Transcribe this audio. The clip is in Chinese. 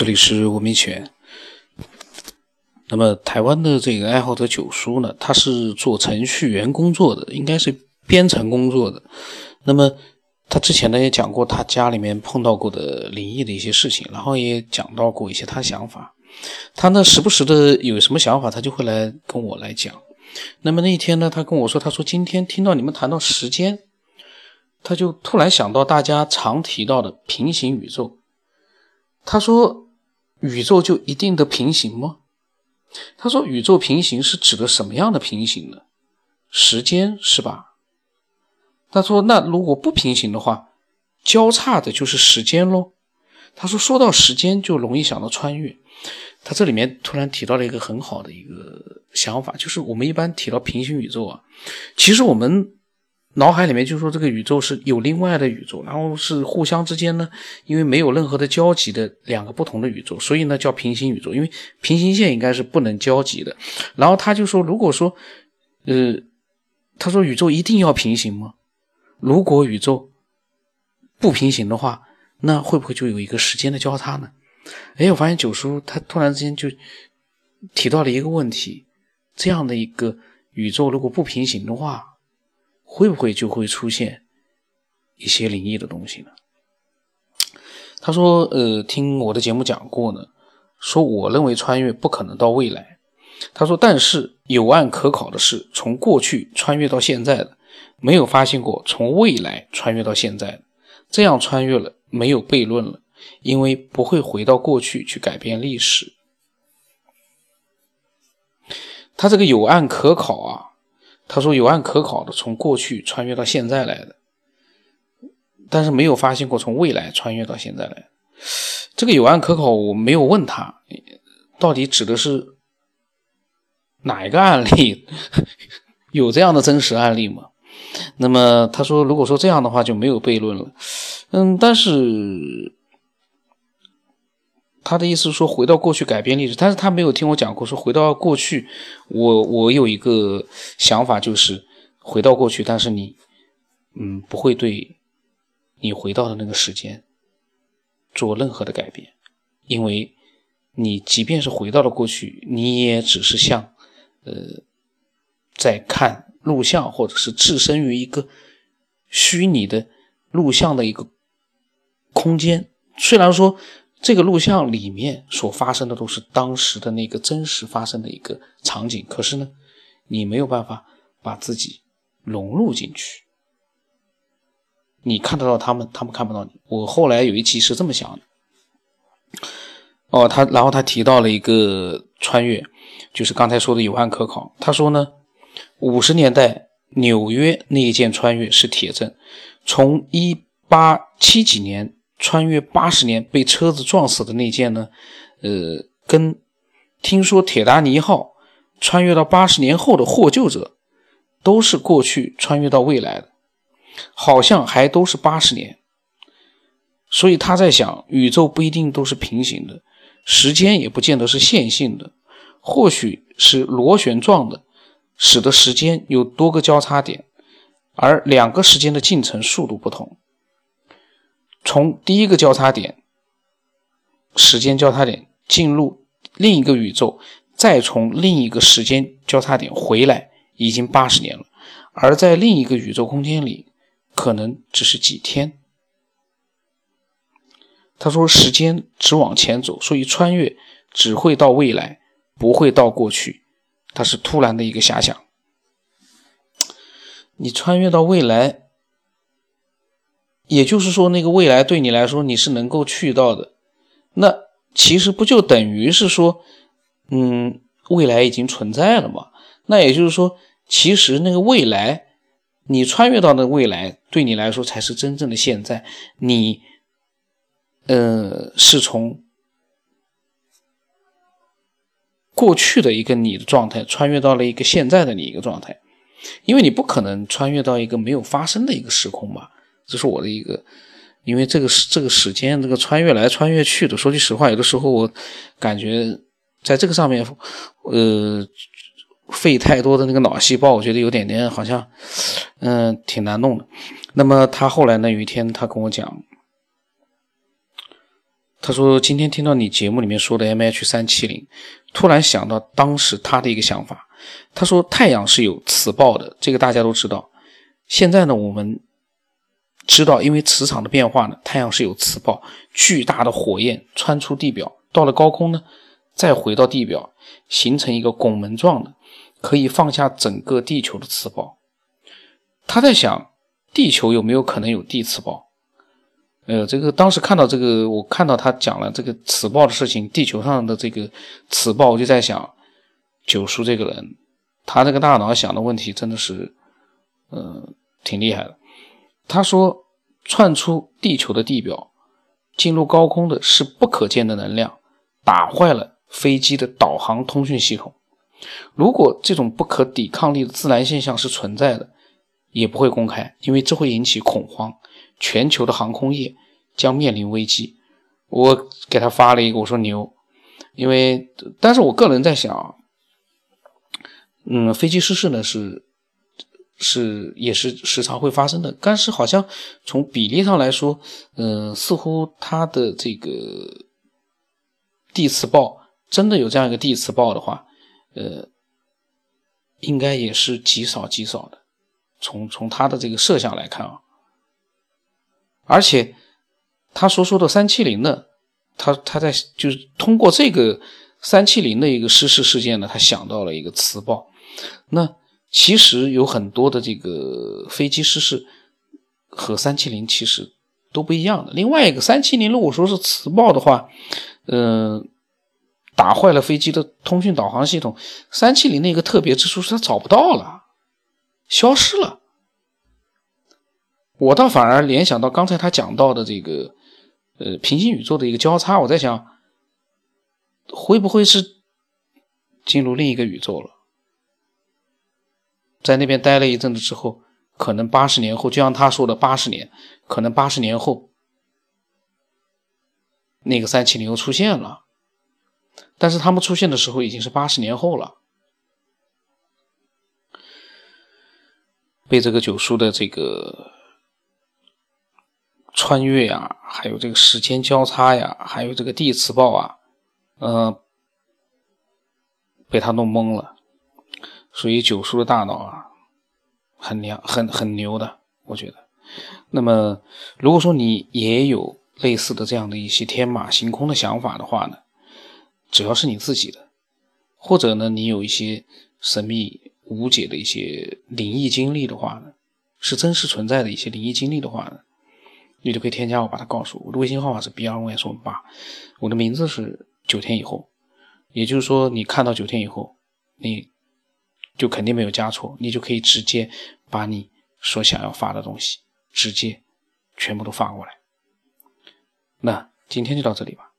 这里是文明犬。那么，台湾的这个爱好者九叔呢，他是做程序员工作的，应该是编程工作的。那么，他之前呢也讲过他家里面碰到过的灵异的一些事情，然后也讲到过一些他想法。他呢时不时的有什么想法，他就会来跟我来讲。那么那一天呢，他跟我说，他说今天听到你们谈到时间，他就突然想到大家常提到的平行宇宙。他说：“宇宙就一定的平行吗？”他说：“宇宙平行是指的什么样的平行呢？时间是吧？”他说：“那如果不平行的话，交叉的就是时间喽。”他说：“说到时间，就容易想到穿越。”他这里面突然提到了一个很好的一个想法，就是我们一般提到平行宇宙啊，其实我们。脑海里面就说这个宇宙是有另外的宇宙，然后是互相之间呢，因为没有任何的交集的两个不同的宇宙，所以呢叫平行宇宙，因为平行线应该是不能交集的。然后他就说，如果说，呃，他说宇宙一定要平行吗？如果宇宙不平行的话，那会不会就有一个时间的交叉呢？哎，我发现九叔他突然之间就提到了一个问题，这样的一个宇宙如果不平行的话。会不会就会出现一些灵异的东西呢？他说：“呃，听我的节目讲过呢，说我认为穿越不可能到未来。他说，但是有案可考的是，从过去穿越到现在的，没有发现过从未来穿越到现在的。这样穿越了没有悖论了，因为不会回到过去去改变历史。他这个有案可考啊。”他说有案可考的，从过去穿越到现在来的，但是没有发现过从未来穿越到现在来。这个有案可考，我没有问他，到底指的是哪一个案例？有这样的真实案例吗？那么他说，如果说这样的话，就没有悖论了。嗯，但是。他的意思是说回到过去改变历史，但是他没有听我讲过说回到过去，我我有一个想法就是回到过去，但是你嗯不会对你回到的那个时间做任何的改变，因为你即便是回到了过去，你也只是像呃在看录像，或者是置身于一个虚拟的录像的一个空间，虽然说。这个录像里面所发生的都是当时的那个真实发生的一个场景，可是呢，你没有办法把自己融入进去。你看得到他们，他们看不到你。我后来有一期是这么想的。哦，他然后他提到了一个穿越，就是刚才说的有案可考。他说呢，五十年代纽约那一件穿越是铁证，从一八七几年。穿越八十年被车子撞死的那件呢？呃，跟听说铁达尼号穿越到八十年后的获救者，都是过去穿越到未来的，好像还都是八十年。所以他在想，宇宙不一定都是平行的，时间也不见得是线性的，或许是螺旋状的，使得时间有多个交叉点，而两个时间的进程速度不同。从第一个交叉点，时间交叉点进入另一个宇宙，再从另一个时间交叉点回来，已经八十年了；而在另一个宇宙空间里，可能只是几天。他说：“时间只往前走，所以穿越只会到未来，不会到过去。”他是突然的一个遐想。你穿越到未来。也就是说，那个未来对你来说你是能够去到的，那其实不就等于是说，嗯，未来已经存在了嘛？那也就是说，其实那个未来，你穿越到的未来对你来说才是真正的现在。你，呃，是从过去的一个你的状态穿越到了一个现在的你一个状态，因为你不可能穿越到一个没有发生的一个时空吧。这是我的一个，因为这个时这个时间，这个穿越来穿越去的。说句实话，有的时候我感觉在这个上面，呃，费太多的那个脑细胞，我觉得有点点好像，嗯，挺难弄的。那么他后来呢，有一天他跟我讲，他说今天听到你节目里面说的 M H 三七零，突然想到当时他的一个想法。他说太阳是有磁暴的，这个大家都知道。现在呢，我们知道，因为磁场的变化呢，太阳是有磁暴，巨大的火焰穿出地表，到了高空呢，再回到地表，形成一个拱门状的，可以放下整个地球的磁暴。他在想，地球有没有可能有地磁暴？呃，这个当时看到这个，我看到他讲了这个磁暴的事情，地球上的这个磁暴，我就在想，九叔这个人，他这个大脑想的问题真的是，呃，挺厉害的。他说，窜出地球的地表，进入高空的是不可见的能量，打坏了飞机的导航通讯系统。如果这种不可抵抗力的自然现象是存在的，也不会公开，因为这会引起恐慌。全球的航空业将面临危机。我给他发了一个，我说牛，因为，但是我个人在想，嗯，飞机失事呢是是也是时常会发生的，但是好像从比例上来说，嗯，似乎它的这个地磁暴真的有这样一个地磁暴的话，呃，应该也是极少极少的。从从他的这个设想来看啊。而且，他所说的三七零呢，他他在就是通过这个三七零的一个失事事件呢，他想到了一个磁暴。那其实有很多的这个飞机失事和三七零其实都不一样的。另外一个三七零如果说是磁暴的话，嗯，打坏了飞机的通讯导航系统。三七零的一个特别之处是它找不到了，消失了。我倒反而联想到刚才他讲到的这个，呃，平行宇宙的一个交叉。我在想，会不会是进入另一个宇宙了？在那边待了一阵子之后，可能八十年后，就像他说的八十年，可能八十年后，那个三七零又出现了。但是他们出现的时候已经是八十年后了，被这个九叔的这个。穿越呀，还有这个时间交叉呀，还有这个地磁暴啊，嗯，被他弄懵了。所以九叔的大脑啊，很牛，很很牛的，我觉得。那么，如果说你也有类似的这样的一些天马行空的想法的话呢，只要是你自己的，或者呢，你有一些神秘无解的一些灵异经历的话呢，是真实存在的一些灵异经历的话呢。你就可以添加我，把它告诉我。我的微信号码是 b 二 y s 八，我的名字是九天以后，也就是说，你看到九天以后，你就肯定没有加错，你就可以直接把你所想要发的东西直接全部都发过来。那今天就到这里吧。